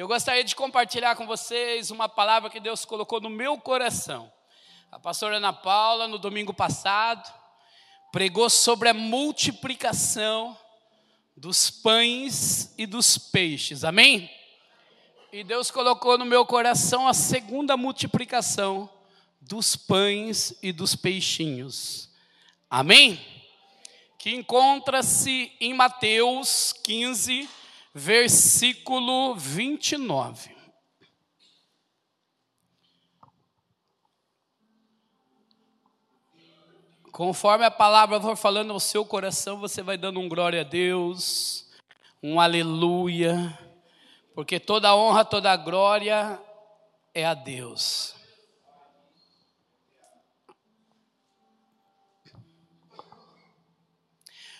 Eu gostaria de compartilhar com vocês uma palavra que Deus colocou no meu coração. A pastora Ana Paula, no domingo passado, pregou sobre a multiplicação dos pães e dos peixes, amém? E Deus colocou no meu coração a segunda multiplicação dos pães e dos peixinhos, amém? Que encontra-se em Mateus 15, versículo 29. Conforme a palavra for falando ao seu coração, você vai dando um glória a Deus, um aleluia, porque toda honra, toda glória é a Deus.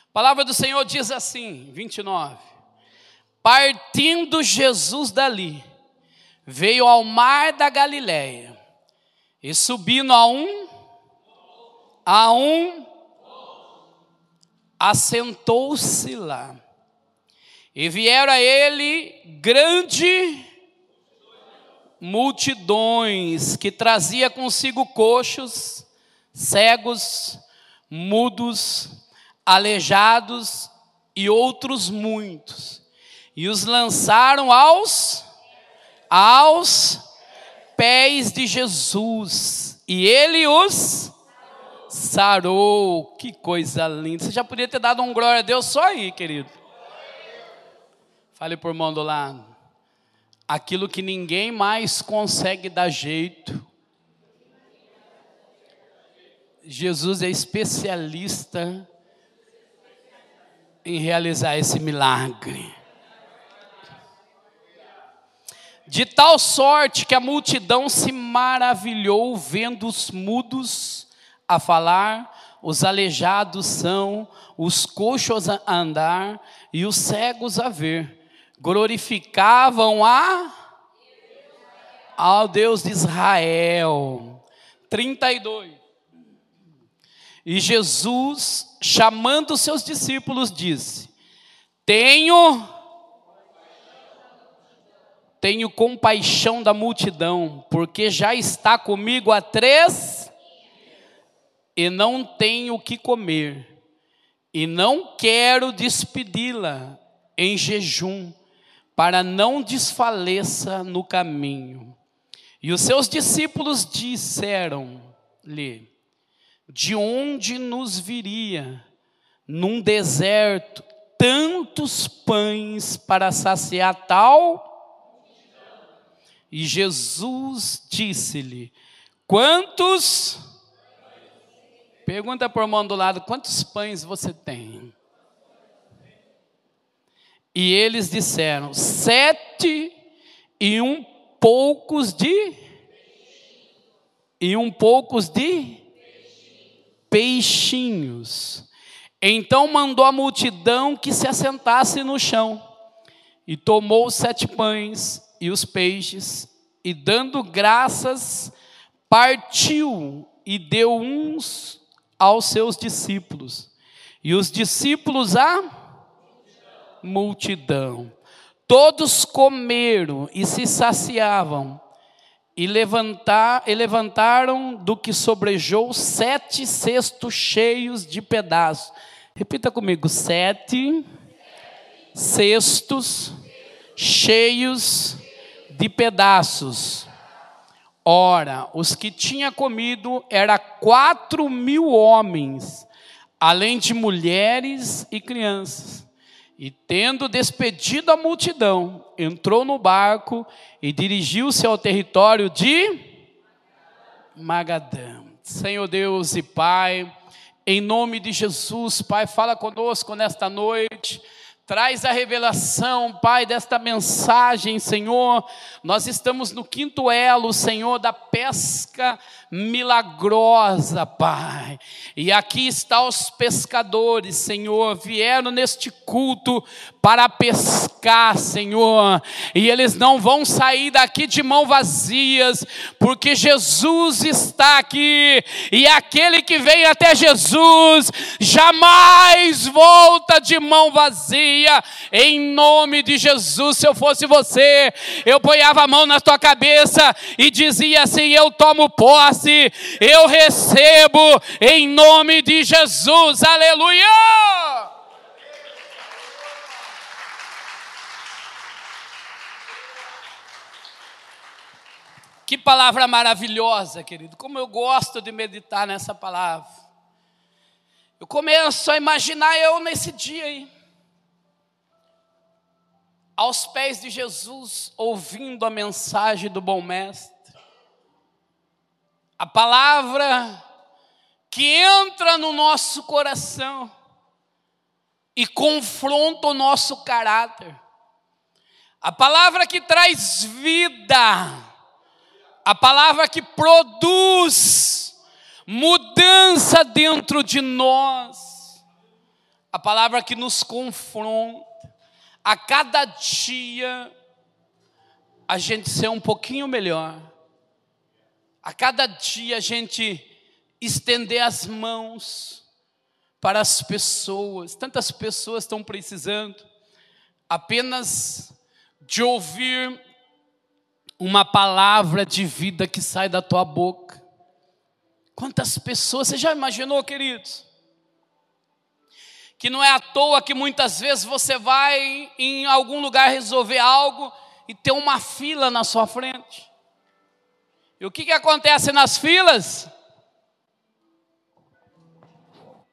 A palavra do Senhor diz assim, 29. Partindo Jesus dali, veio ao mar da Galiléia e subindo a um a um assentou-se lá. E vieram a ele grande multidões que trazia consigo coxos, cegos, mudos, aleijados e outros muitos e os lançaram aos aos pés de Jesus, e ele os sarou. Que coisa linda. Você já podia ter dado um glória a Deus só aí, querido. Fale por mão do lado. Aquilo que ninguém mais consegue dar jeito. Jesus é especialista em realizar esse milagre. De tal sorte que a multidão se maravilhou vendo os mudos a falar, os aleijados são, os coxos a andar e os cegos a ver. Glorificavam a ao Deus de Israel. 32. E Jesus, chamando seus discípulos, disse: Tenho tenho compaixão da multidão, porque já está comigo há três e não tenho o que comer, e não quero despedi-la em jejum, para não desfaleça no caminho. E os seus discípulos disseram-lhe: De onde nos viria num deserto tantos pães para saciar tal e Jesus disse-lhe: Quantos? Pergunta por mão do lado: Quantos pães você tem? E eles disseram: Sete e um poucos de. E um poucos de peixinhos. Então mandou a multidão que se assentasse no chão, e tomou sete pães e os peixes, e dando graças, partiu e deu uns aos seus discípulos, e os discípulos a multidão. Todos comeram e se saciavam, e, levantar, e levantaram do que sobrejou sete cestos cheios de pedaços. Repita comigo: sete cestos cheios de pedaços. Ora, os que tinha comido era quatro mil homens, além de mulheres e crianças. E tendo despedido a multidão, entrou no barco e dirigiu-se ao território de Magadã. Senhor Deus e Pai, em nome de Jesus, Pai, fala conosco nesta noite. Traz a revelação, Pai, desta mensagem, Senhor. Nós estamos no quinto elo, Senhor, da pesca milagrosa, Pai. E aqui está os pescadores, Senhor, vieram neste culto para pescar, Senhor. E eles não vão sair daqui de mão vazias, porque Jesus está aqui. E aquele que vem até Jesus jamais volta de mão vazia. Em nome de Jesus, se eu fosse você, eu ponhava a mão na tua cabeça e dizia assim: Eu tomo posse, eu recebo em nome de Jesus. Aleluia! Que palavra maravilhosa, querido. Como eu gosto de meditar nessa palavra. Eu começo a imaginar eu nesse dia aí. Aos pés de Jesus, ouvindo a mensagem do bom mestre. A palavra que entra no nosso coração e confronta o nosso caráter. A palavra que traz vida. A palavra que produz mudança dentro de nós, a palavra que nos confronta, a cada dia a gente ser um pouquinho melhor, a cada dia a gente estender as mãos para as pessoas, tantas pessoas estão precisando apenas de ouvir uma palavra de vida que sai da tua boca. Quantas pessoas, você já imaginou, queridos? Que não é à toa que muitas vezes você vai em algum lugar resolver algo e tem uma fila na sua frente. E o que, que acontece nas filas?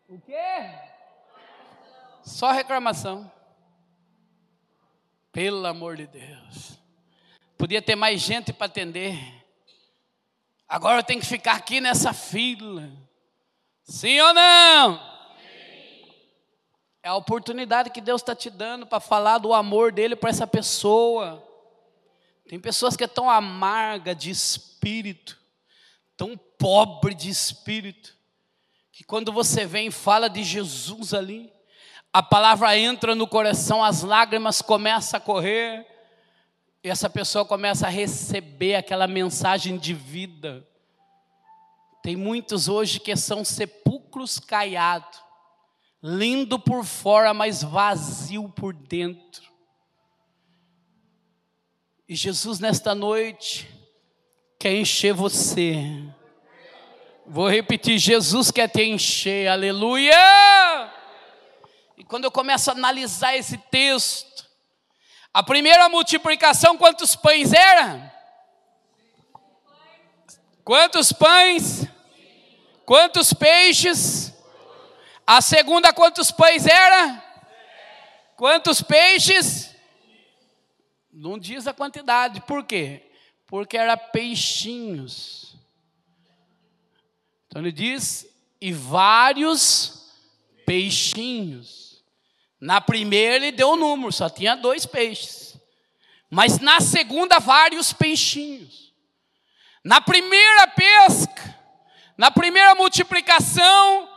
O quê? Só reclamação. Pelo amor de Deus. Podia ter mais gente para atender. Agora eu tenho que ficar aqui nessa fila. Sim ou não? Sim. É a oportunidade que Deus está te dando para falar do amor dele para essa pessoa. Tem pessoas que é tão amarga de espírito, tão pobre de espírito, que quando você vem e fala de Jesus ali, a palavra entra no coração, as lágrimas começam a correr e essa pessoa começa a receber aquela mensagem de vida. Tem muitos hoje que são sepulcros caiados, lindo por fora, mas vazio por dentro. E Jesus, nesta noite, quer encher você. Vou repetir: Jesus quer te encher, aleluia! E quando eu começo a analisar esse texto, a primeira multiplicação, quantos pães era? Quantos pães? Quantos peixes? A segunda, quantos pães era? Quantos peixes? Não diz a quantidade. Por quê? Porque era peixinhos. Então ele diz, e vários peixinhos. Na primeira ele deu o um número, só tinha dois peixes. Mas na segunda, vários peixinhos. Na primeira pesca, na primeira multiplicação,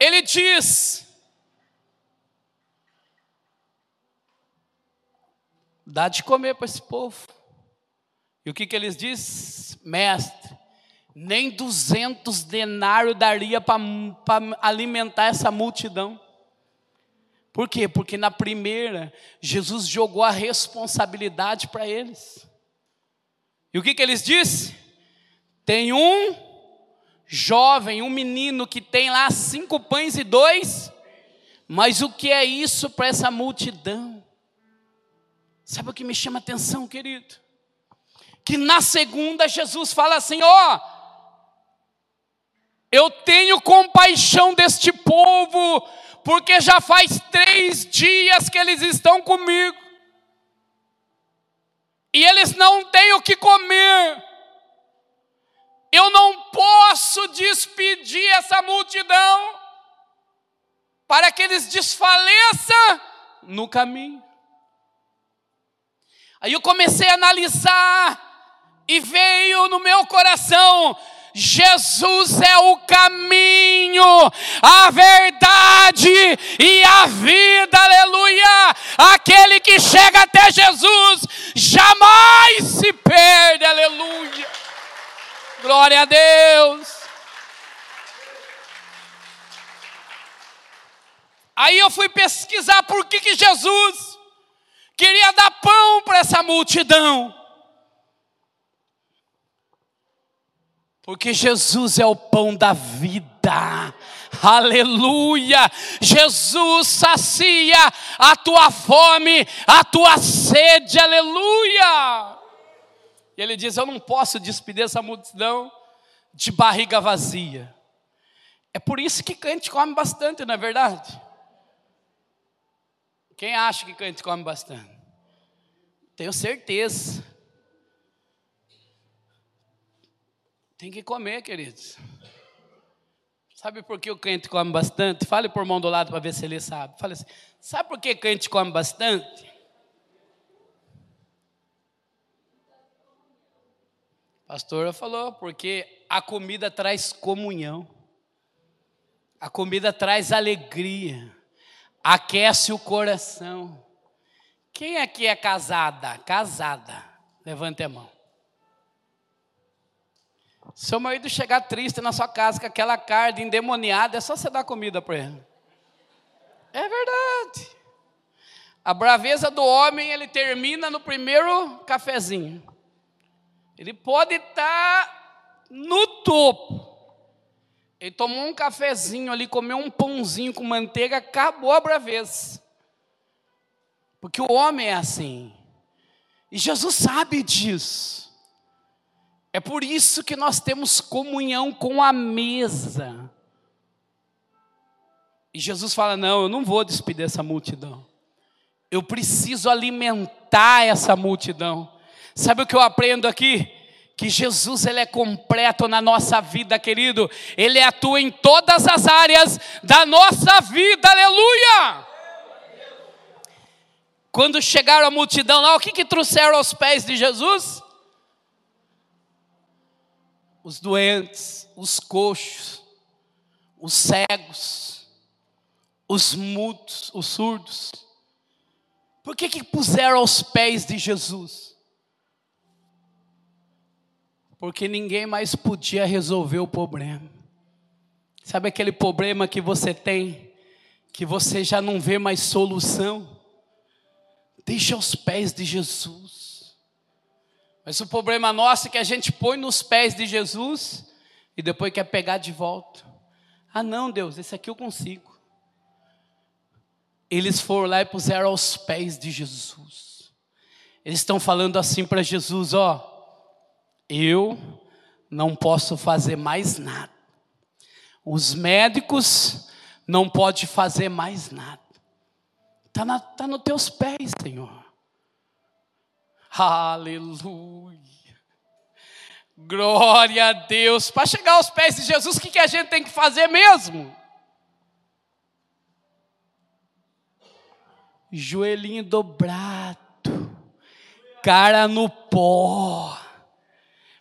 ele diz: dá de comer para esse povo. E o que, que eles diz? Mestre, nem duzentos denários daria para alimentar essa multidão. Por quê? Porque na primeira, Jesus jogou a responsabilidade para eles. E o que, que eles disse? Tem um jovem, um menino que tem lá cinco pães e dois, mas o que é isso para essa multidão? Sabe o que me chama atenção, querido? Que na segunda Jesus fala assim: ó, oh, eu tenho compaixão deste povo, porque já faz três dias que eles estão comigo, e eles não têm o que comer. Eu não posso despedir essa multidão para que eles desfaleçam no caminho. Aí eu comecei a analisar e veio no meu coração Jesus é o caminho, a verdade e a vida, aleluia. Aquele que chega até Jesus jamais se perde, aleluia. Glória a Deus. Aí eu fui pesquisar por que, que Jesus queria dar pão para essa multidão. Porque Jesus é o pão da vida. Aleluia! Jesus sacia a tua fome, a tua sede. Aleluia! E ele diz: Eu não posso despedir essa multidão de barriga vazia. É por isso que crente come bastante, não é verdade? Quem acha que crente come bastante? Tenho certeza. Tem que comer, queridos. Sabe por que o crente come bastante? Fale por mão do lado para ver se ele sabe. Fale assim: sabe por que o crente come bastante? A pastora falou, porque a comida traz comunhão. A comida traz alegria. Aquece o coração. Quem aqui é casada? Casada. Levante a mão. Seu marido chegar triste na sua casa com aquela carne endemoniada, é só você dar comida para ele. É verdade. A braveza do homem, ele termina no primeiro cafezinho. Ele pode estar no topo. Ele tomou um cafezinho ali, comeu um pãozinho com manteiga, acabou a braveza. Porque o homem é assim. E Jesus sabe disso. É por isso que nós temos comunhão com a mesa. E Jesus fala: Não, eu não vou despedir essa multidão. Eu preciso alimentar essa multidão. Sabe o que eu aprendo aqui? Que Jesus ele é completo na nossa vida, querido. Ele atua em todas as áreas da nossa vida. Aleluia! Quando chegaram a multidão lá, o que, que trouxeram aos pés de Jesus? os doentes, os coxos, os cegos, os mudos, os surdos. Por que, que puseram aos pés de Jesus? Porque ninguém mais podia resolver o problema. Sabe aquele problema que você tem, que você já não vê mais solução? Deixa aos pés de Jesus. Mas o problema nosso é que a gente põe nos pés de Jesus e depois quer pegar de volta. Ah, não, Deus, esse aqui eu consigo. Eles foram lá e puseram aos pés de Jesus. Eles estão falando assim para Jesus: Ó, eu não posso fazer mais nada. Os médicos não podem fazer mais nada. Está tá nos teus pés, Senhor. Aleluia. Glória a Deus. Para chegar aos pés de Jesus, o que, que a gente tem que fazer mesmo? Joelhinho dobrado, cara no pó.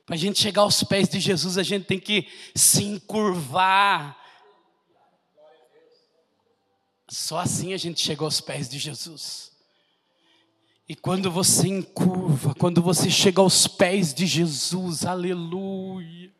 Para a gente chegar aos pés de Jesus, a gente tem que se encurvar. Só assim a gente chega aos pés de Jesus. E quando você encurva, quando você chega aos pés de Jesus, aleluia.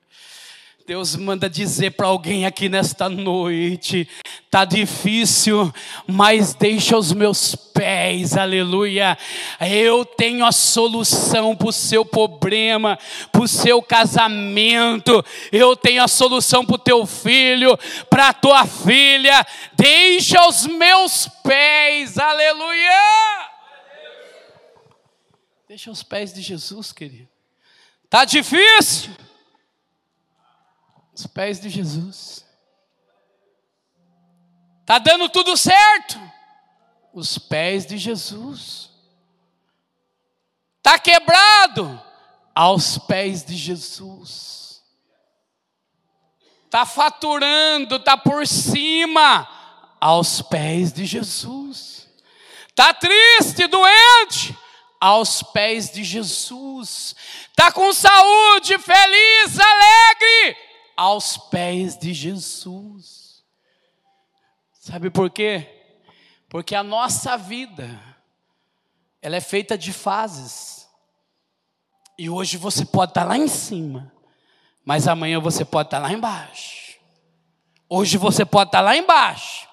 Deus manda dizer para alguém aqui nesta noite: tá difícil, mas deixa os meus pés, aleluia. Eu tenho a solução para o seu problema, para o seu casamento, eu tenho a solução para o teu filho, para a tua filha. Deixa os meus pés, aleluia. Deixa os pés de Jesus, querido. Tá difícil? Os pés de Jesus. Tá dando tudo certo? Os pés de Jesus. Tá quebrado? Aos pés de Jesus. Tá faturando, tá por cima, aos pés de Jesus. Tá triste, doente? aos pés de Jesus. Tá com saúde, feliz, alegre, aos pés de Jesus. Sabe por quê? Porque a nossa vida ela é feita de fases. E hoje você pode estar lá em cima, mas amanhã você pode estar lá embaixo. Hoje você pode estar lá embaixo,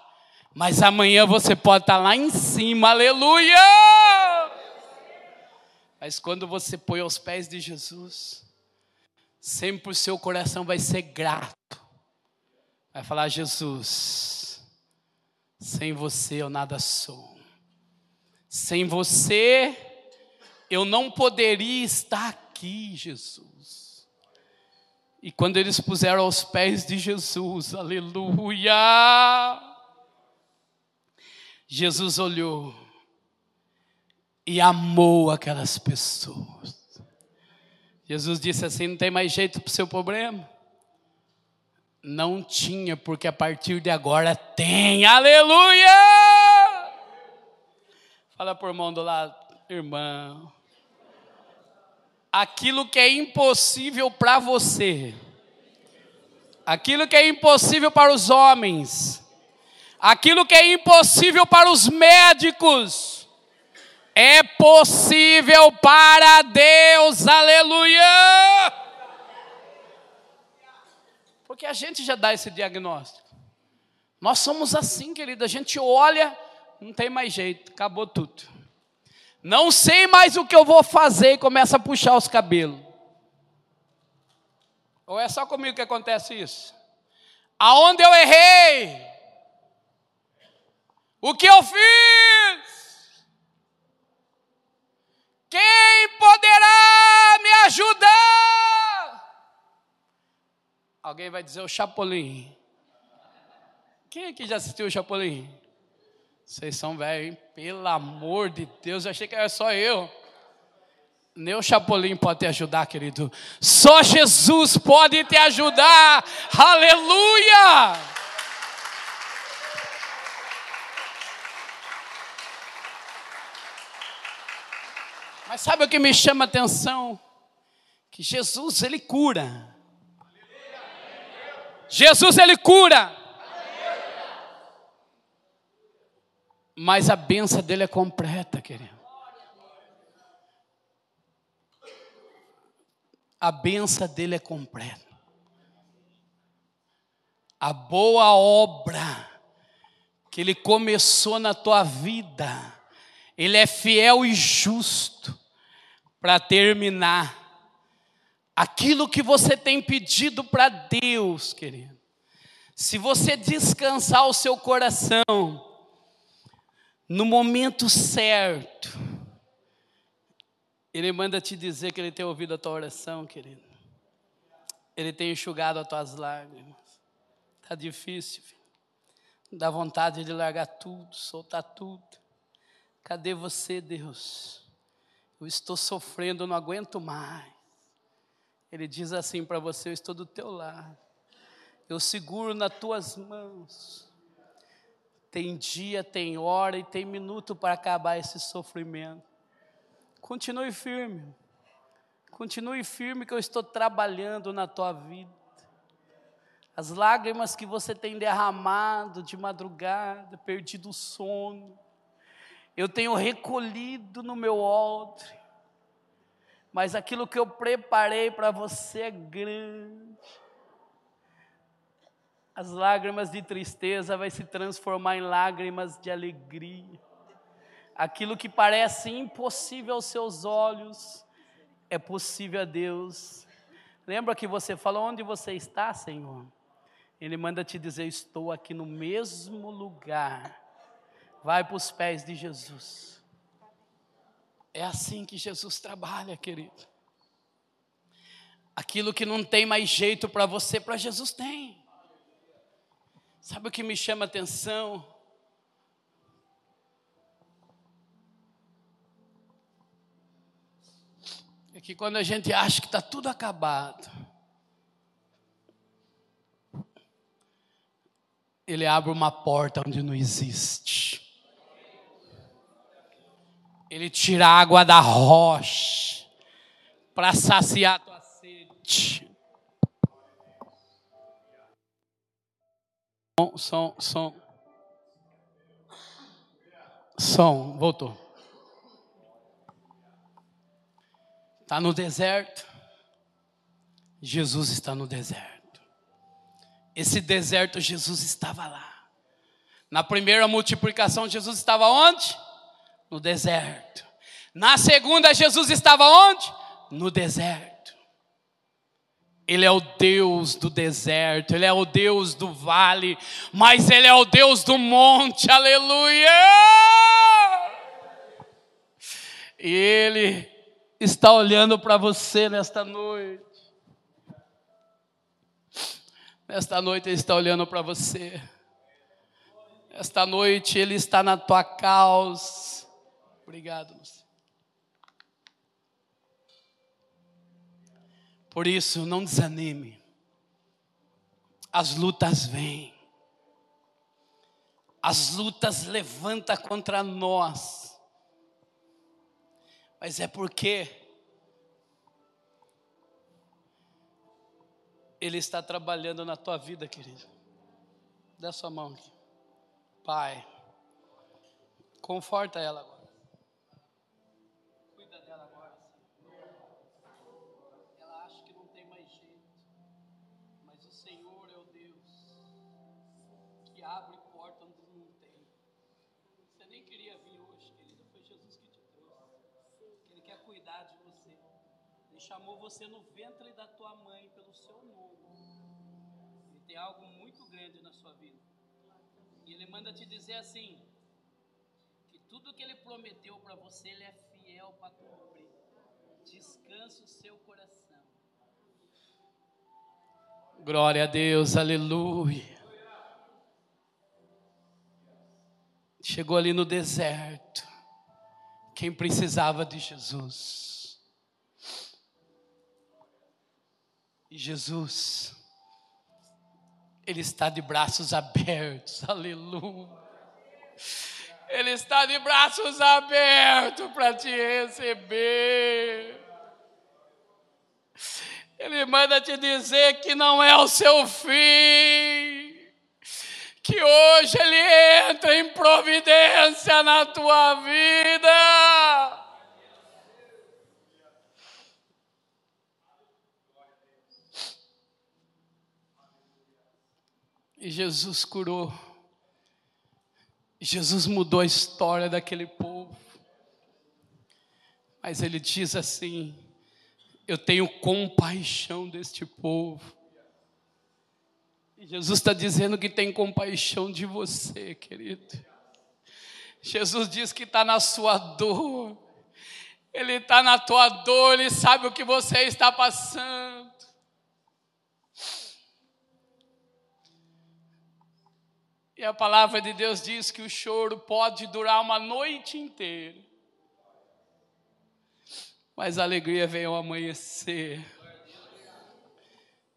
mas amanhã você pode estar lá em cima. Aleluia! Mas quando você põe aos pés de Jesus, sempre o seu coração vai ser grato. Vai falar: Jesus, sem você eu nada sou. Sem você eu não poderia estar aqui, Jesus. E quando eles puseram aos pés de Jesus, aleluia! Jesus olhou e amou aquelas pessoas. Jesus disse assim: não tem mais jeito para o seu problema? Não tinha, porque a partir de agora tem, aleluia! Fala por mão do lado, irmão. Aquilo que é impossível para você, aquilo que é impossível para os homens, aquilo que é impossível para os médicos, é possível para Deus, aleluia! Porque a gente já dá esse diagnóstico. Nós somos assim, querido. A gente olha, não tem mais jeito, acabou tudo. Não sei mais o que eu vou fazer e começa a puxar os cabelos. Ou é só comigo que acontece isso? Aonde eu errei? O que eu fiz? Quem poderá me ajudar? Alguém vai dizer o Chapolin. Quem aqui já assistiu o Chapolin? Vocês são velhos, hein? Pelo amor de Deus, eu achei que era só eu. Nem o Chapolin pode te ajudar, querido. Só Jesus pode te ajudar. Aleluia! Mas sabe o que me chama a atenção? Que Jesus, ele cura. Jesus, ele cura. Mas a benção dele é completa, querido. A benção dele é completa. A boa obra que ele começou na tua vida, ele é fiel e justo para terminar, aquilo que você tem pedido para Deus, querido. Se você descansar o seu coração no momento certo, Ele manda te dizer que Ele tem ouvido a tua oração, querido. Ele tem enxugado as tuas lágrimas. Está difícil, filho. Dá vontade de largar tudo, soltar tudo. Cadê você, Deus? Eu estou sofrendo, não aguento mais. Ele diz assim para você: Eu estou do teu lado, eu seguro nas tuas mãos. Tem dia, tem hora e tem minuto para acabar esse sofrimento. Continue firme, continue firme que eu estou trabalhando na tua vida. As lágrimas que você tem derramado de madrugada, perdido o sono, eu tenho recolhido no meu odre, mas aquilo que eu preparei para você é grande. As lágrimas de tristeza vai se transformar em lágrimas de alegria. Aquilo que parece impossível aos seus olhos é possível a Deus. Lembra que você falou onde você está, Senhor? Ele manda te dizer: Estou aqui no mesmo lugar vai para os pés de Jesus. É assim que Jesus trabalha, querido. Aquilo que não tem mais jeito para você, para Jesus tem. Sabe o que me chama atenção? É que quando a gente acha que está tudo acabado, Ele abre uma porta onde não existe. Ele tira a água da rocha para saciar tua sede. Som, som, som. Som, voltou. Está no deserto. Jesus está no deserto. Esse deserto, Jesus estava lá. Na primeira multiplicação, Jesus estava onde? No deserto. Na segunda, Jesus estava onde? No deserto. Ele é o Deus do deserto, Ele é o Deus do vale, mas Ele é o Deus do monte, aleluia! E Ele está olhando para você nesta noite. Nesta noite Ele está olhando para você. Esta noite Ele está na tua causa. Obrigado, Luci. Por isso, não desanime. As lutas vêm. As lutas levantam contra nós. Mas é porque Ele está trabalhando na tua vida, querido. Dá sua mão aqui. Pai, conforta ela agora. Chamou você no ventre da tua mãe pelo seu nome. Ele tem algo muito grande na sua vida. E ele manda te dizer assim: que tudo que ele prometeu para você, ele é fiel para cumprir. Descansa o seu coração. Glória a Deus, aleluia. Chegou ali no deserto. Quem precisava de Jesus. Jesus ele está de braços abertos, aleluia. Ele está de braços abertos para te receber. Ele manda te dizer que não é o seu fim, que hoje Ele entra em providência na tua vida. Jesus curou. Jesus mudou a história daquele povo. Mas ele diz assim: Eu tenho compaixão deste povo. Jesus está dizendo que tem compaixão de você, querido. Jesus diz que está na sua dor. Ele está na tua dor, Ele sabe o que você está passando. A palavra de Deus diz que o choro pode durar uma noite inteira. Mas a alegria vem ao amanhecer.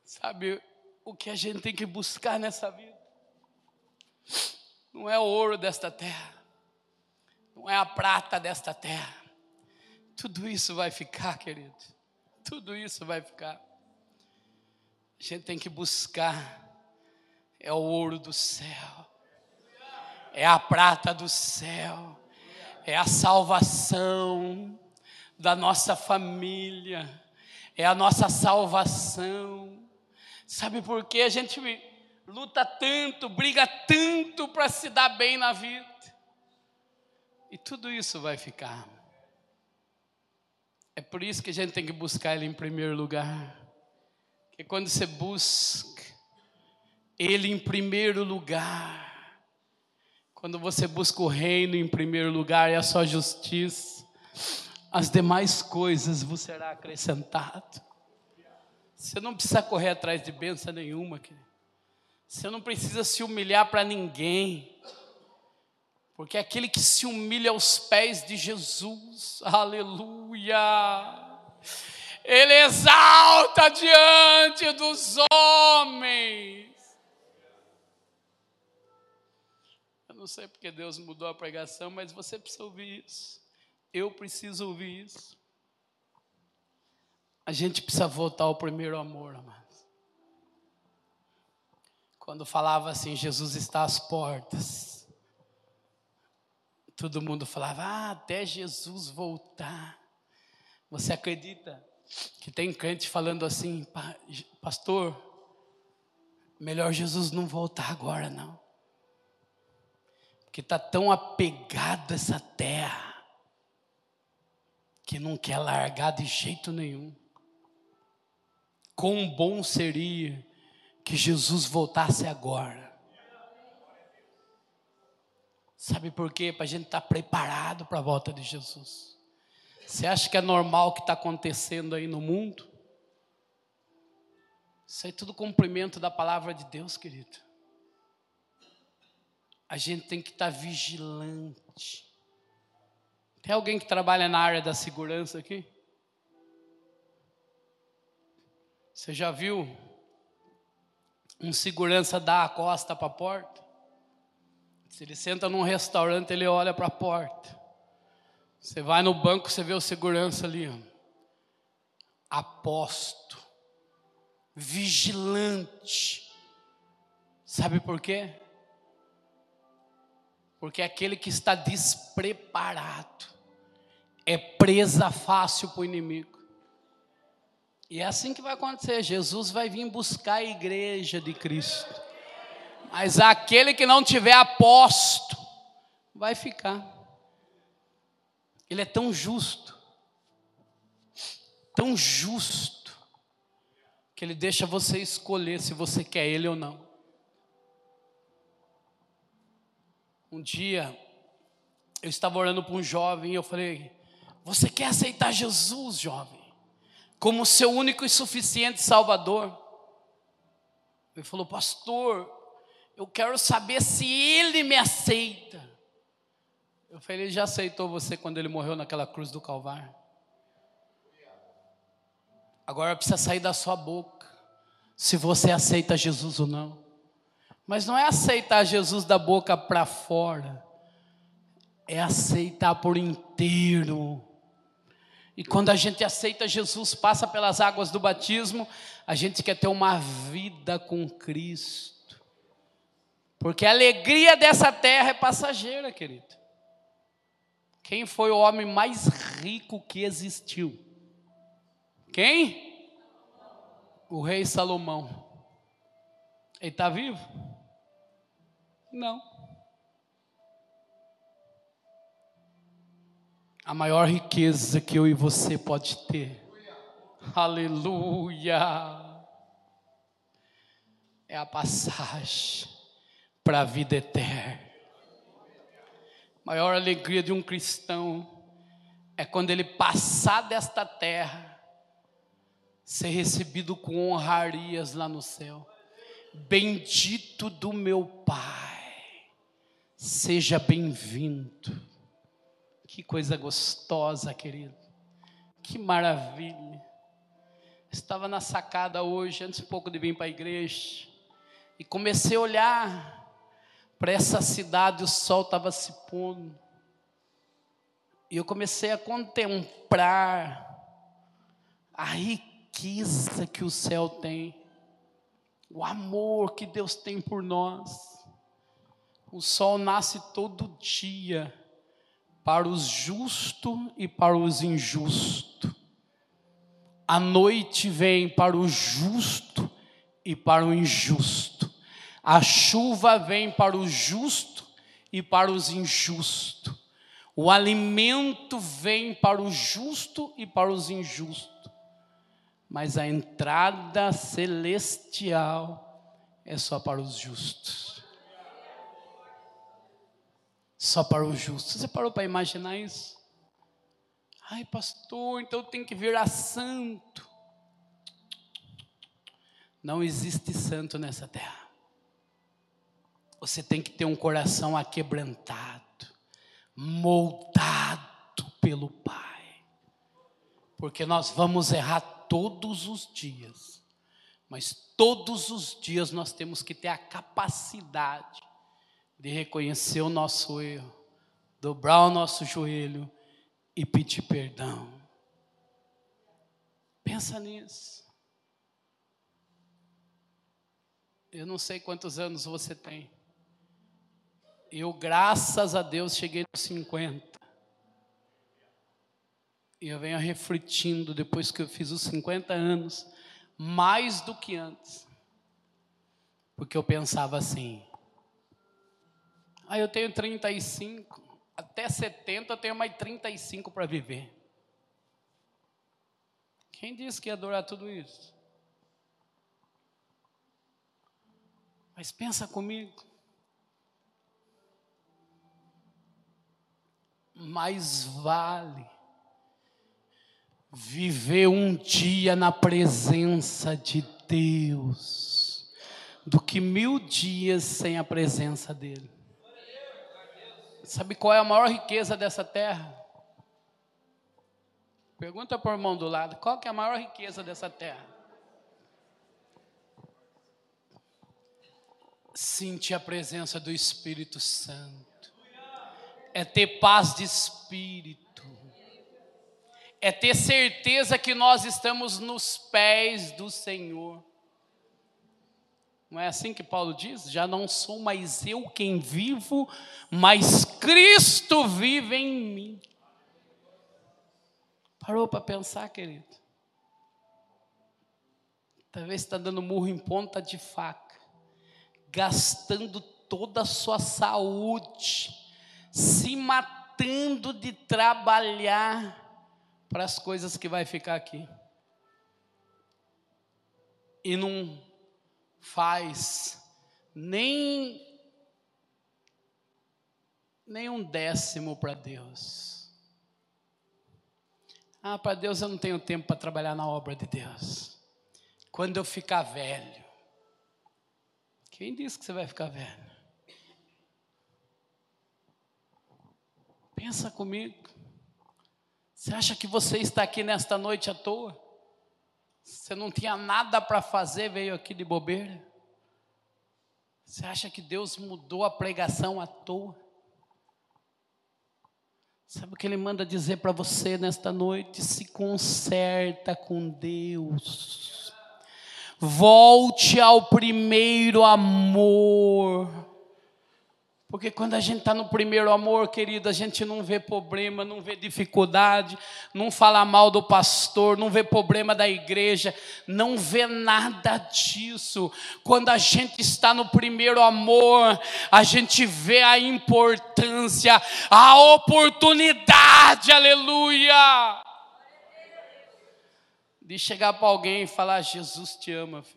Sabe o que a gente tem que buscar nessa vida? Não é o ouro desta terra, não é a prata desta terra. Tudo isso vai ficar, querido. Tudo isso vai ficar. A gente tem que buscar é o ouro do céu, é a prata do céu, é a salvação da nossa família, é a nossa salvação. Sabe por que a gente luta tanto, briga tanto para se dar bem na vida? E tudo isso vai ficar. É por isso que a gente tem que buscar Ele em primeiro lugar. Que quando você busca Ele em primeiro lugar, quando você busca o reino em primeiro lugar e a sua justiça, as demais coisas vos será acrescentado. Você não precisa correr atrás de bênção nenhuma, querido. Você não precisa se humilhar para ninguém. Porque aquele que se humilha aos pés de Jesus, aleluia, ele exalta diante dos homens. Não sei porque Deus mudou a pregação, mas você precisa ouvir isso. Eu preciso ouvir isso. A gente precisa voltar ao primeiro amor, amados. Quando falava assim, Jesus está às portas. Todo mundo falava, ah, até Jesus voltar. Você acredita que tem crente falando assim, pastor, melhor Jesus não voltar agora, não. Porque está tão apegado a essa terra, que não quer largar de jeito nenhum. Quão bom seria que Jesus voltasse agora. Sabe por quê? Para a gente estar tá preparado para a volta de Jesus. Você acha que é normal o que está acontecendo aí no mundo? Isso é tudo cumprimento da palavra de Deus, querido. A gente tem que estar tá vigilante. Tem alguém que trabalha na área da segurança aqui? Você já viu um segurança dar a costa para a porta? Se ele senta num restaurante, ele olha para a porta. Você vai no banco, você vê o segurança ali, aposto, vigilante. Sabe por quê? Porque aquele que está despreparado é presa fácil para o inimigo. E é assim que vai acontecer. Jesus vai vir buscar a igreja de Cristo. Mas aquele que não tiver aposto, vai ficar. Ele é tão justo, tão justo, que ele deixa você escolher se você quer ele ou não. Um dia, eu estava orando para um jovem e eu falei: Você quer aceitar Jesus, jovem? como seu único e suficiente Salvador. Ele falou, pastor, eu quero saber se ele me aceita. Eu falei, ele já aceitou você quando ele morreu naquela cruz do Calvário. Agora precisa sair da sua boca se você aceita Jesus ou não. Mas não é aceitar Jesus da boca para fora, é aceitar por inteiro e quando a gente aceita Jesus, passa pelas águas do batismo, a gente quer ter uma vida com Cristo. Porque a alegria dessa terra é passageira, querido. Quem foi o homem mais rico que existiu? Quem? O rei Salomão. Ele está vivo? Não. a maior riqueza que eu e você pode ter. Aleluia! É a passagem para a vida eterna. A maior alegria de um cristão é quando ele passar desta terra, ser recebido com honrarias lá no céu. Bendito do meu Pai, seja bem-vindo que coisa gostosa, querido. Que maravilha. Estava na sacada hoje, antes um pouco de vir para a igreja, e comecei a olhar para essa cidade, o sol estava se pondo. E eu comecei a contemplar a riqueza que o céu tem, o amor que Deus tem por nós. O sol nasce todo dia para os justos e para os injustos. A noite vem para o justo e para o injusto. A chuva vem para o justo e para os injustos. O alimento vem para o justo e para os injustos. Mas a entrada celestial é só para os justos só para o justo. Você parou para imaginar isso? Ai, pastor, então tem que virar santo. Não existe santo nessa terra. Você tem que ter um coração aquebrantado, moldado pelo Pai. Porque nós vamos errar todos os dias. Mas todos os dias nós temos que ter a capacidade de reconhecer o nosso erro, dobrar o nosso joelho e pedir perdão. Pensa nisso. Eu não sei quantos anos você tem. Eu, graças a Deus, cheguei nos 50. E eu venho refletindo, depois que eu fiz os 50 anos, mais do que antes. Porque eu pensava assim: ah, eu tenho 35, até 70 eu tenho mais 35 para viver. Quem disse que ia durar tudo isso? Mas pensa comigo. Mais vale viver um dia na presença de Deus do que mil dias sem a presença dEle. Sabe qual é a maior riqueza dessa terra? Pergunta para o irmão do lado: qual que é a maior riqueza dessa terra? Sentir a presença do Espírito Santo, é ter paz de espírito, é ter certeza que nós estamos nos pés do Senhor. Não é assim que Paulo diz? Já não sou mais eu quem vivo, mas Cristo vive em mim. Parou para pensar, querido? Talvez está dando murro em ponta de faca, gastando toda a sua saúde, se matando de trabalhar para as coisas que vai ficar aqui. E não faz nem nem um décimo para Deus. Ah, para Deus eu não tenho tempo para trabalhar na obra de Deus. Quando eu ficar velho. Quem disse que você vai ficar velho? Pensa comigo. Você acha que você está aqui nesta noite à toa? Você não tinha nada para fazer, veio aqui de bobeira? Você acha que Deus mudou a pregação à toa? Sabe o que Ele manda dizer para você nesta noite? Se conserta com Deus. Volte ao primeiro amor. Porque quando a gente está no primeiro amor, querido, a gente não vê problema, não vê dificuldade, não fala mal do pastor, não vê problema da igreja, não vê nada disso. Quando a gente está no primeiro amor, a gente vê a importância, a oportunidade, aleluia, de chegar para alguém e falar: Jesus te ama, filho.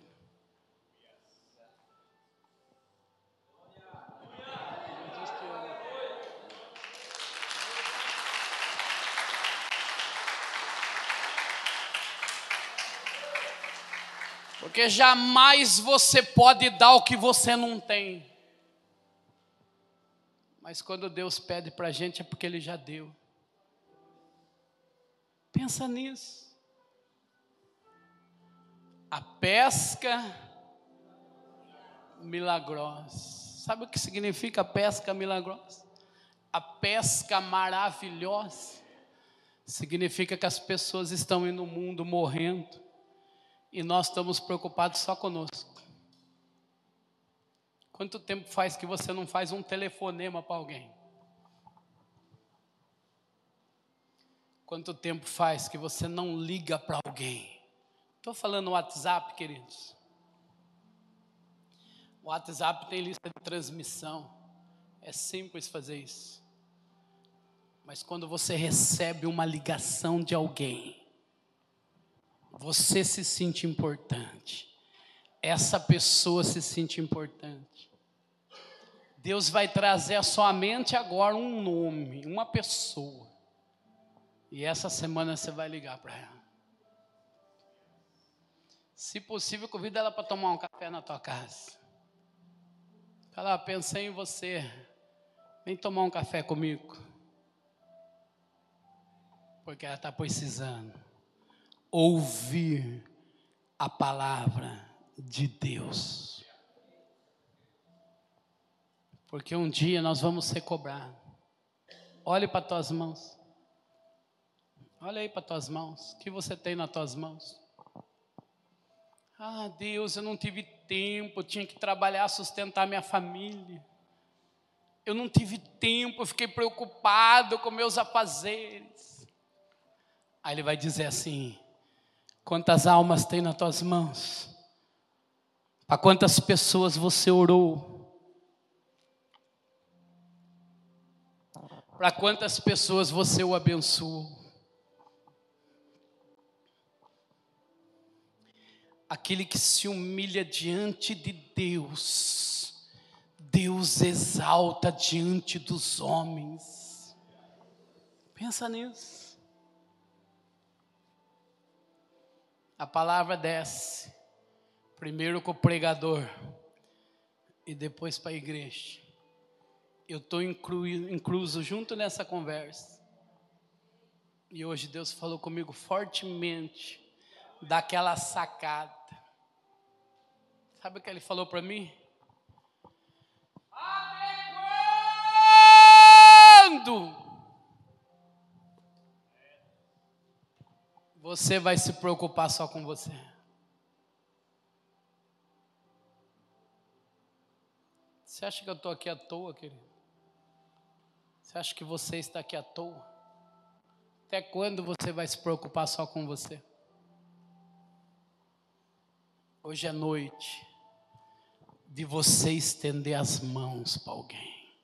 Porque jamais você pode dar o que você não tem. Mas quando Deus pede para a gente é porque Ele já deu. Pensa nisso. A pesca milagrosa. Sabe o que significa pesca milagrosa? A pesca maravilhosa significa que as pessoas estão no mundo morrendo e nós estamos preocupados só conosco. Quanto tempo faz que você não faz um telefonema para alguém? Quanto tempo faz que você não liga para alguém? Estou falando WhatsApp, queridos. O WhatsApp tem lista de transmissão. É simples fazer isso. Mas quando você recebe uma ligação de alguém, você se sente importante. Essa pessoa se sente importante. Deus vai trazer à sua mente agora um nome, uma pessoa. E essa semana você vai ligar para ela. Se possível, convida ela para tomar um café na tua casa. Fala, pensei em você. Vem tomar um café comigo. Porque ela está precisando ouvir a palavra de Deus. Porque um dia nós vamos ser cobrados. Olhe para tuas mãos. Olha aí para tuas mãos. O que você tem nas tuas mãos? Ah, Deus, eu não tive tempo, eu tinha que trabalhar, sustentar minha família. Eu não tive tempo, eu fiquei preocupado com meus afazeres. Aí ele vai dizer assim: quantas almas tem nas tuas mãos? Para quantas pessoas você orou? Para quantas pessoas você o abençoou? aquele que se humilha diante de Deus, Deus exalta diante dos homens. Pensa nisso. A palavra desce, primeiro com o pregador e depois para a igreja. Eu estou incluso junto nessa conversa. E hoje Deus falou comigo fortemente daquela sacada. Sabe o que ele falou para mim? Até quando você vai se preocupar só com você? Você acha que eu estou aqui à toa, querido? Você acha que você está aqui à toa? Até quando você vai se preocupar só com você? Hoje é noite de você estender as mãos para alguém.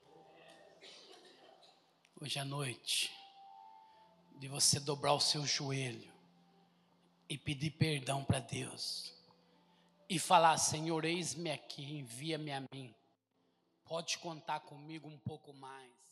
Hoje é noite de você dobrar o seu joelho e pedir perdão para Deus e falar: Senhor, eis-me aqui, envia-me a mim. Pode contar comigo um pouco mais.